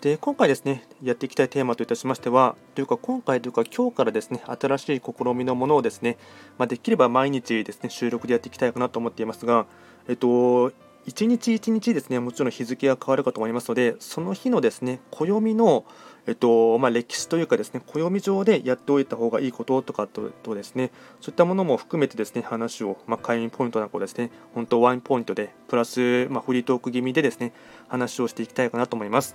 で今回ですねやっていきたいテーマといたしましてはというか今回というか今日からですね新しい試みのものをですね、まあ、できれば毎日ですね収録でやっていきたいかなと思っていますがえっと一日一日ですねもちろん日付が変わるかと思いますのでその日のですね暦のえっとまあ、歴史というかですね暦上でやっておいた方がいいこととかととですねそういったものも含めてですね話を、まあ、会員ポイントなんかをですね本当ワインポイントでプラス、まあ、フリートーク気味でですね話をしていきたいかなと思います。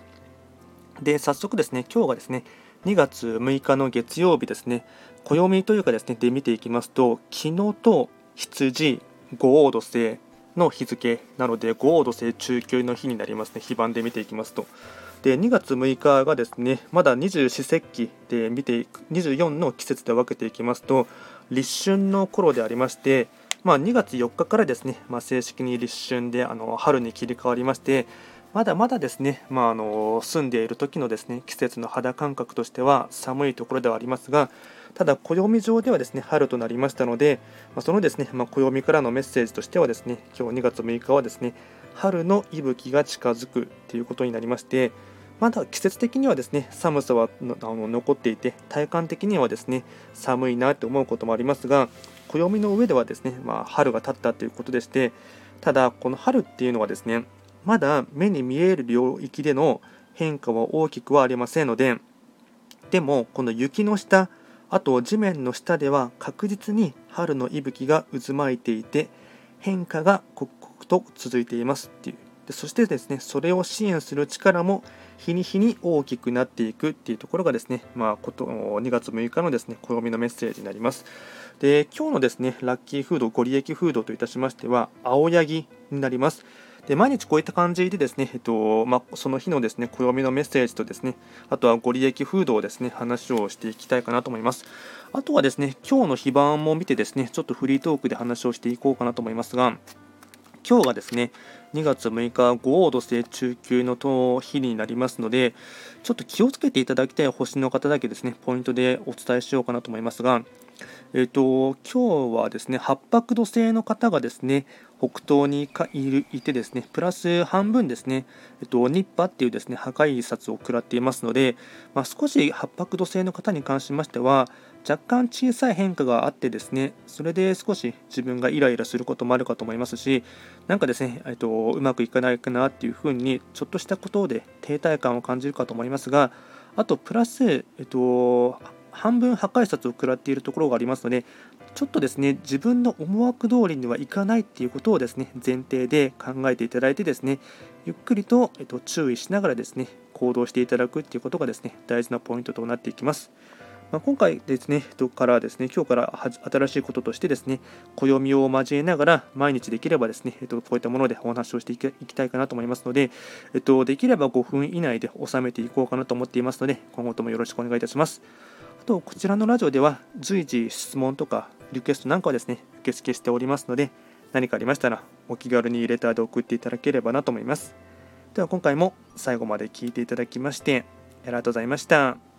で、早速ですね、今日がですね、2月6日の月曜日ですね、暦というかですね、で見ていきますと、昨日と羊、五黄土星の日付なので、五黄土星中級の日になりますね、非番で見ていきますと。で、2月6日がですね、まだ二十四節気で見ていく、24の季節で分けていきますと、立春の頃でありまして、まあ、2月4日からですね、まあ、正式に立春であの春に切り替わりまして、まだまだですね、まあ、あの住んでいる時のですね季節の肌感覚としては寒いところではありますが、ただ暦上ではですね春となりましたので、まあ、そのですね、まあ、暦からのメッセージとしてはですね今日2月6日はですね春の息吹が近づくということになりまして、まだ季節的にはですね寒さはあの残っていて体感的にはですね寒いなと思うこともありますが暦の上ではですね、まあ、春が経ったということでしてただこの春っていうのはですねまだ目に見える領域での変化は大きくはありませんのででもこの雪の下あと地面の下では確実に春の息吹が渦巻いていて変化が刻々と続いていますっていうでそしてですねそれを支援する力も日に日に大きくなっていくっていうところがですね、まあ、こと2月6日のですね暦のメッセージになります。で今日のですねラッキーフードご利益フードといたしましては青柳になります。で毎日こういった感じでですね、えっとまあ、その日のですね暦のメッセージとですねあとはご利益フードをですね話をしていきたいかなと思います。あとはですね今日の非番も見てですねちょっとフリートークで話をしていこうかなと思いますが今日がですね2月6日五黄土星中級の日になりますのでちょっと気をつけていただきたい星の方だけですねポイントでお伝えしようかなと思いますがえっ、と今日はですね八白土星の方がですね北東にいるいてですねプラス半分ですね、えっと、ニッパっていうですね破壊札を食らっていますので、まあ、少し八白土星の方に関しましては若干小さい変化があってですねそれで少し自分がイライラすることもあるかと思いますしなんかですね、えっと、うまくいかないかなっていうふうにちょっとしたことで停滞感を感じるかと思いますがあとプラス、えっと、半分破壊札を食らっているところがありますのでちょっとですね自分の思惑通りにはいかないっていうことをですね前提で考えていただいてですねゆっくりと、えっと、注意しながらですね行動していただくっていうことがですね大事なポイントとなっていきます。まあ、今回ですね、からですね、今日から新しいこととしてですね、暦を交えながら毎日できればですね、えっと、こういったものでお話をしていきたいかなと思いますので、えっと、できれば5分以内で収めていこうかなと思っていますので、今後ともよろしくお願いいたします。と、こちらのラジオでは随時質問とかリクエストなんかはですね、受付しておりますので、何かありましたらお気軽にレターで送っていただければなと思います。では今回も最後まで聴いていただきましてありがとうございました。